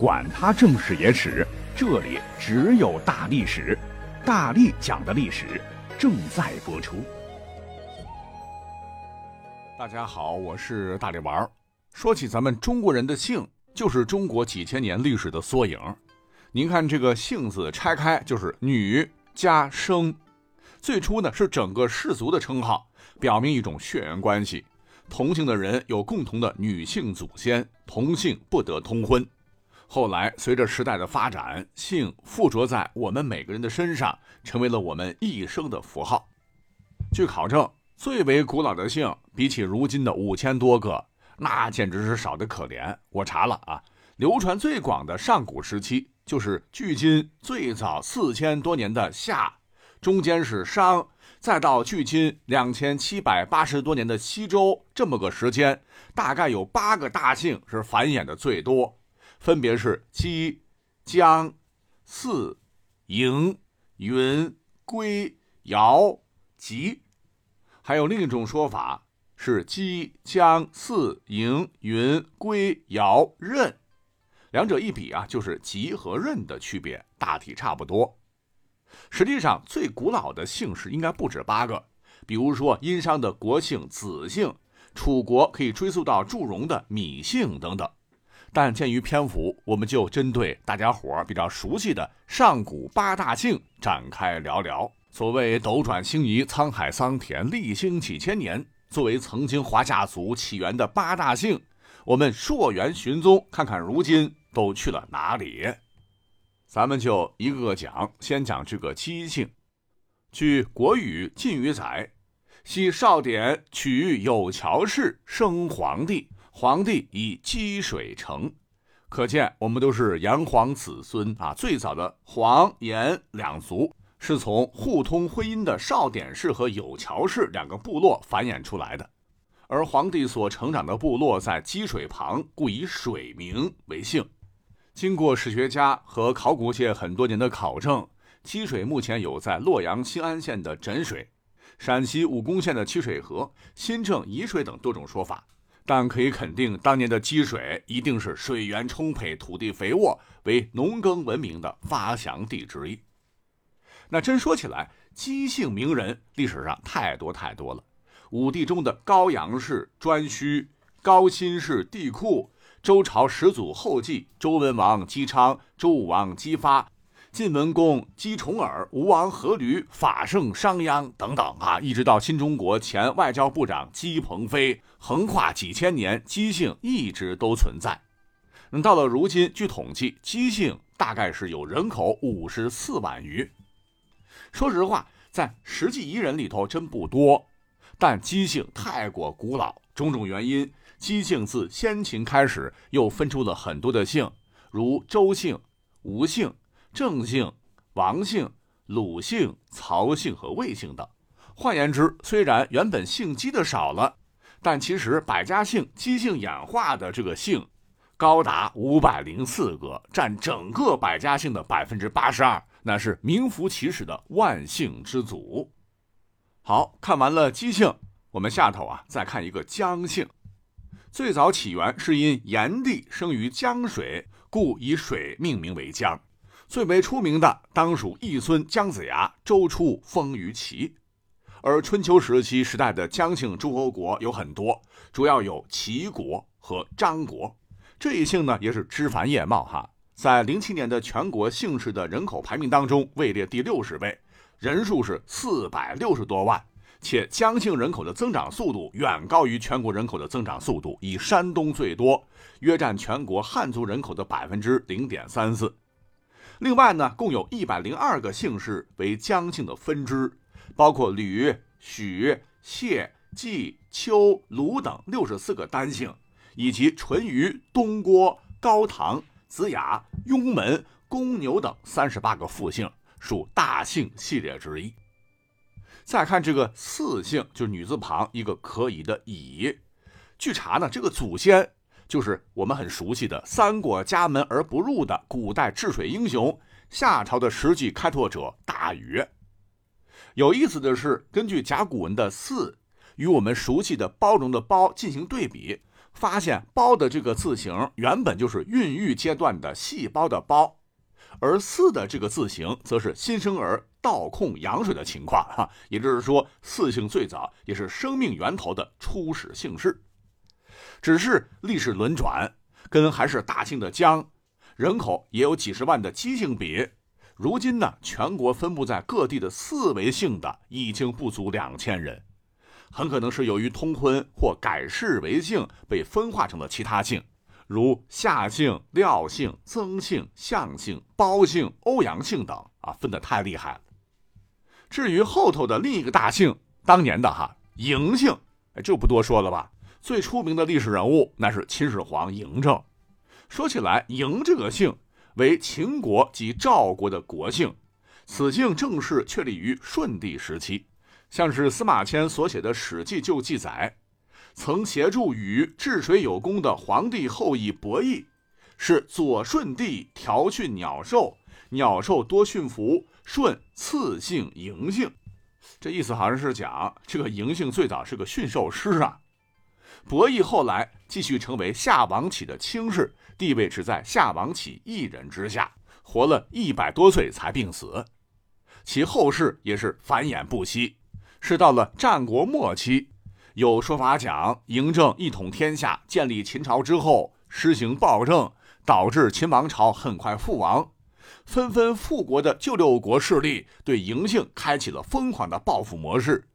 管他正史野史，这里只有大历史，大力讲的历史正在播出。大家好，我是大力丸。说起咱们中国人的姓，就是中国几千年历史的缩影。您看这个“姓”字拆开就是女加生，最初呢是整个氏族的称号，表明一种血缘关系。同姓的人有共同的女性祖先，同姓不得通婚。后来，随着时代的发展，姓附着在我们每个人的身上，成为了我们一生的符号。据考证，最为古老的姓，比起如今的五千多个，那简直是少得可怜。我查了啊，流传最广的上古时期，就是距今最早四千多年的夏，中间是商，再到距今两千七百八十多年的西周，这么个时间，大概有八个大姓是繁衍的最多。分别是姬、姜、姒、嬴、云、归、尧、吉，还有另一种说法是姬、姜、姒、嬴、云、归、尧、任，两者一比啊，就是吉和任的区别，大体差不多。实际上，最古老的姓氏应该不止八个，比如说殷商的国姓子姓，楚国可以追溯到祝融的芈姓等等。但鉴于篇幅，我们就针对大家伙比较熟悉的上古八大姓展开聊聊。所谓斗转星移，沧海桑田，历经几千年，作为曾经华夏族起源的八大姓，我们溯源寻踪，看看如今都去了哪里。咱们就一个个讲，先讲这个姬姓。据《国语·晋语》载，系少典取有乔氏，生皇帝。皇帝以积水成，可见我们都是炎黄子孙啊。最早的黄炎两族是从互通婚姻的少典氏和有桥氏两个部落繁衍出来的，而皇帝所成长的部落在积水旁，故以水名为姓。经过史学家和考古界很多年的考证，积水目前有在洛阳新安县的枕水、陕西武功县的七水河、新郑沂水等多种说法。但可以肯定，当年的积水一定是水源充沛、土地肥沃，为农耕文明的发祥地之一。那真说起来，姬姓名人历史上太多太多了。武帝中的高阳氏颛顼，高辛氏帝喾，周朝始祖后继周文王姬昌，周武王姬发。晋文公姬重耳、吴王阖闾、法圣商鞅等等啊，一直到新中国前外交部长姬鹏飞，横跨几千年，姬姓一直都存在。那到了如今，据统计，姬姓大概是有人口五十四万余。说实话，在实际彝人里头真不多，但姬姓太过古老，种种原因，姬姓自先秦开始又分出了很多的姓，如周姓、吴姓。郑姓、王姓、鲁姓、曹姓和魏姓等。换言之，虽然原本姓姬的少了，但其实百家姓姬姓演化的这个姓高达五百零四个，占整个百家姓的百分之八十二，那是名副其实的万姓之祖。好看完了姬姓，我们下头啊再看一个姜姓。最早起源是因炎帝生于江水，故以水命名为姜。最为出名的当属义孙姜子牙，周初封于齐。而春秋时期时代的姜姓诸侯国有很多，主要有齐国和张国。这一姓呢，也是枝繁叶茂哈，在零七年的全国姓氏的人口排名当中位列第六十位，人数是四百六十多万，且姜姓人口的增长速度远高于全国人口的增长速度，以山东最多，约占全国汉族人口的百分之零点三四。另外呢，共有一百零二个姓氏为姜姓的分支，包括吕、许、谢、季、丘、卢等六十四个单姓，以及淳于、东郭、高唐、子雅、雍门、公牛等三十八个复姓，属大姓系列之一。再看这个四姓，就是女字旁一个可以的乙。据查呢，这个祖先。就是我们很熟悉的“三过家门而不入”的古代治水英雄，夏朝的实际开拓者大禹。有意思的是，根据甲骨文的“四”与我们熟悉的“包容”的“包”进行对比，发现“包”的这个字形原本就是孕育阶段的细胞的胞，而“四”的这个字形则是新生儿倒空羊水的情况哈，也就是说，四姓最早也是生命源头的初始姓氏。只是历史轮转，跟还是大姓的江，人口也有几十万的姬姓比，如今呢，全国分布在各地的四维姓的已经不足两千人。很可能是由于通婚或改氏为姓，被分化成了其他姓，如夏姓、廖姓、曾姓、向姓、包姓、欧阳姓等啊，分得太厉害了。至于后头的另一个大姓，当年的哈嬴姓，就不多说了吧。最出名的历史人物那是秦始皇嬴政。说起来，嬴这个姓为秦国及赵国的国姓，此姓正式确立于舜帝时期。像是司马迁所写的《史记》就记载，曾协助与治水有功的皇帝后裔伯益，是左舜帝调训鸟兽，鸟兽多驯服，舜赐姓嬴姓。这意思好像是讲这个嬴姓最早是个驯兽师啊。伯益后来继续成为夏王启的卿士，地位只在夏王启一人之下，活了一百多岁才病死，其后世也是繁衍不息。是到了战国末期，有说法讲嬴政一统天下，建立秦朝之后，施行暴政，导致秦王朝很快覆亡。纷纷复国的旧六国势力对嬴姓开启了疯狂的报复模式，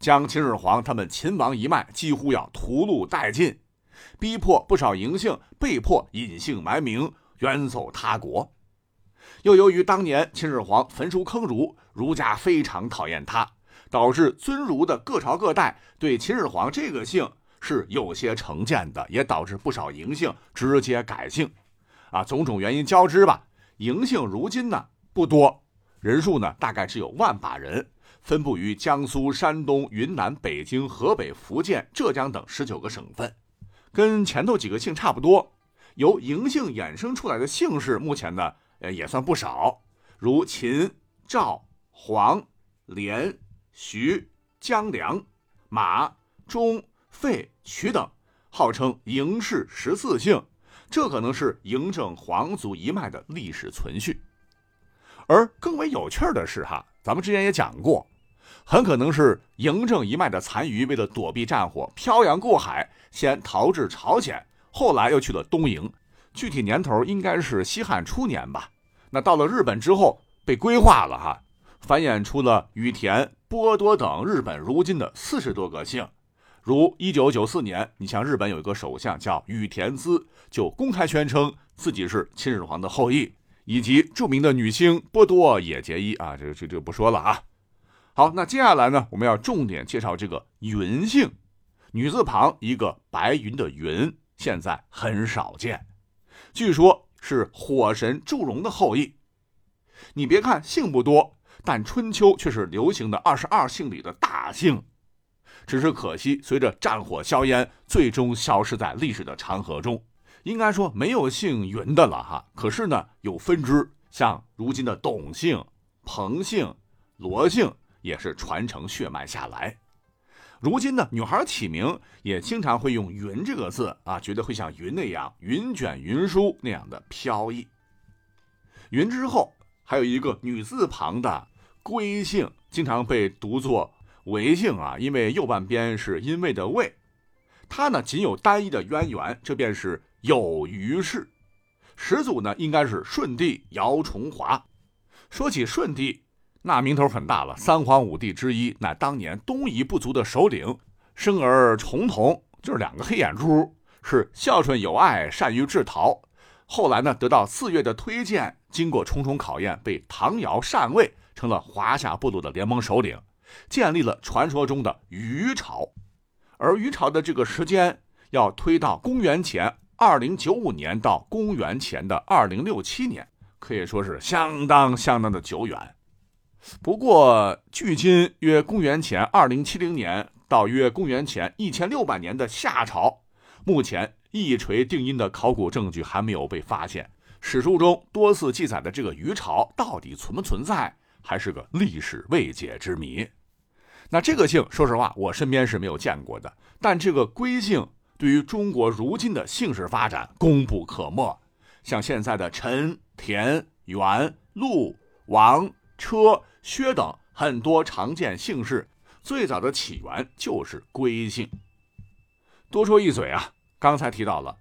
将秦始皇他们秦王一脉几乎要屠戮殆尽，逼迫不少嬴姓被迫隐姓埋名，远走他国。又由于当年秦始皇焚书坑儒，儒家非常讨厌他。导致尊儒的各朝各代对秦始皇这个姓是有些成见的，也导致不少嬴姓直接改姓，啊，种种原因交织吧。嬴姓如今呢不多，人数呢大概只有万把人，分布于江苏、山东、云南、北京、河北、福建、浙江等十九个省份，跟前头几个姓差不多。由嬴姓衍生出来的姓氏，目前呢呃也算不少，如秦、赵、黄、连。徐、姜、梁、马、钟、费、曲等，号称嬴氏十四姓，这可能是嬴政皇族一脉的历史存续。而更为有趣的是，哈，咱们之前也讲过，很可能是嬴政一脉的残余，为了躲避战火，漂洋过海，先逃至朝鲜，后来又去了东瀛。具体年头应该是西汉初年吧。那到了日本之后，被规划了，哈，繁衍出了羽田。波多等日本如今的四十多个姓，如一九九四年，你像日本有一个首相叫羽田孜，就公开宣称自己是秦始皇的后裔，以及著名的女星波多野结衣啊，这这这不说了啊。好，那接下来呢，我们要重点介绍这个云姓，女字旁一个白云的云，现在很少见，据说是火神祝融的后裔。你别看姓不多。但春秋却是流行的二十二姓里的大姓，只是可惜，随着战火硝烟，最终消失在历史的长河中。应该说没有姓云的了哈。可是呢，有分支，像如今的董姓、彭姓、罗姓，也是传承血脉下来。如今呢，女孩起名也经常会用“云”这个字啊，觉得会像云那样云卷云舒那样的飘逸。云之后还有一个女字旁的。归姓经常被读作韦姓啊，因为右半边是因为的为，它呢仅有单一的渊源，这便是有余氏，始祖呢应该是舜帝姚崇华。说起舜帝，那名头很大了，三皇五帝之一，乃当年东夷部族的首领，生儿重瞳，就是两个黑眼珠，是孝顺有爱，善于制陶。后来呢得到四岳的推荐，经过重重考验，被唐尧禅位。成了华夏部落的联盟首领，建立了传说中的虞朝，而虞朝的这个时间要推到公元前二零九五年到公元前的二零六七年，可以说是相当相当的久远。不过，距今约公元前二零七零年到约公元前一千六百年的夏朝，目前一锤定音的考古证据还没有被发现。史书中多次记载的这个虞朝到底存不存在？还是个历史未解之谜。那这个姓，说实话，我身边是没有见过的。但这个归姓对于中国如今的姓氏发展功不可没。像现在的陈、田、元、陆、王、车、薛等很多常见姓氏，最早的起源就是归姓。多说一嘴啊，刚才提到了，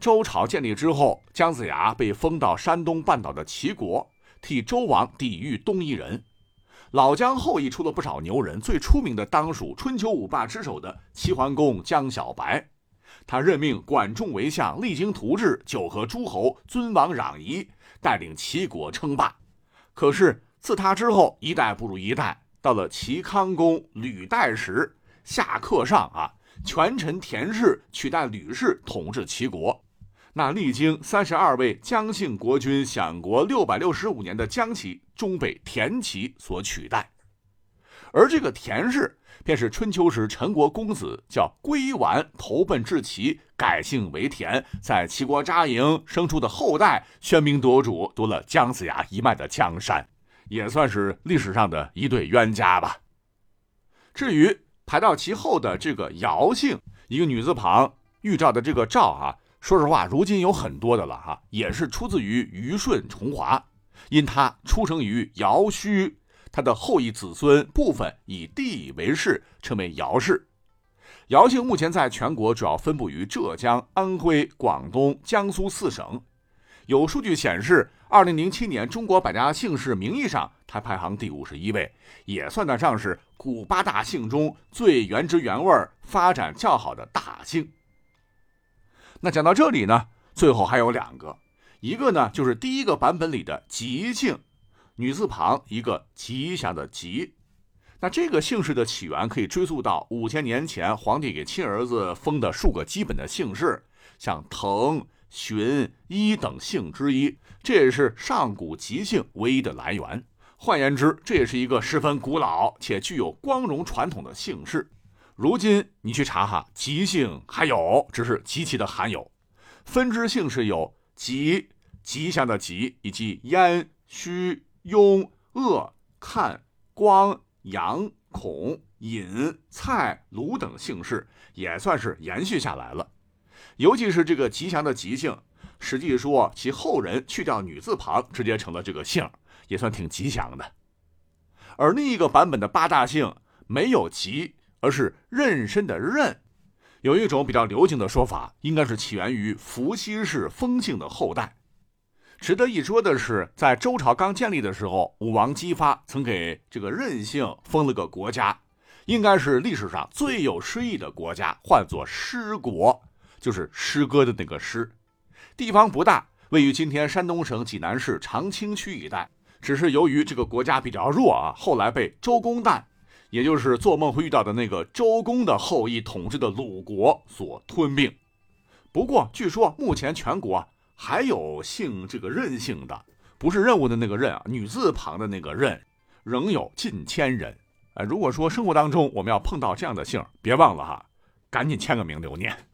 周朝建立之后，姜子牙被封到山东半岛的齐国，替周王抵御东夷人。老姜后裔出了不少牛人，最出名的当属春秋五霸之首的齐桓公姜小白。他任命管仲为相，励精图治，九合诸侯，尊王攘夷，带领齐国称霸。可是自他之后，一代不如一代。到了齐康公吕代时，下克上啊，权臣田氏取代吕氏统治齐国。那历经三十二位姜姓国君享国六百六十五年的姜齐，终被田齐所取代。而这个田氏。便是春秋时陈国公子叫归完，投奔至齐，改姓为田，在齐国扎营，生出的后代，喧宾夺主，夺了姜子牙一脉的江山，也算是历史上的一对冤家吧。至于排到其后的这个姚姓，一个女字旁，玉照的这个照啊，说实话，如今有很多的了哈，也是出自于虞舜重华，因他出生于姚墟。他的后裔子孙部分以地为氏，称为姚氏。姚姓目前在全国主要分布于浙江、安徽、广东、江苏四省。有数据显示，二零零七年中国百家姓氏名义上，它排行第五十一位，也算得上是古八大姓中最原汁原味、发展较好的大姓。那讲到这里呢，最后还有两个，一个呢就是第一个版本里的吉姓。女字旁一个吉祥的吉，那这个姓氏的起源可以追溯到五千年前皇帝给亲儿子封的数个基本的姓氏，像滕、寻一等姓之一，这也是上古吉姓唯一的来源。换言之，这也是一个十分古老且具有光荣传统的姓氏。如今你去查哈，吉姓还有，只是极其的罕有。分支姓氏有吉、吉祥的吉，以及燕、虚。雍、鄂、看、光、杨、孔、尹、蔡、卢等姓氏也算是延续下来了。尤其是这个吉祥的吉姓，实际说其后人去掉女字旁，直接成了这个姓，也算挺吉祥的。而另一个版本的八大姓没有吉，而是壬申的壬。有一种比较流行的说法，应该是起源于伏羲氏封姓的后代。值得一说的是，在周朝刚建立的时候，武王姬发曾给这个任姓封了个国家，应该是历史上最有诗意的国家，唤作诗国，就是诗歌的那个诗。地方不大，位于今天山东省济南市长清区一带。只是由于这个国家比较弱啊，后来被周公旦，也就是做梦会遇到的那个周公的后裔统治的鲁国所吞并。不过，据说目前全国。还有姓这个任姓的，不是任务的那个任啊，女字旁的那个任，仍有近千人。呃，如果说生活当中我们要碰到这样的姓，别忘了哈，赶紧签个名留念。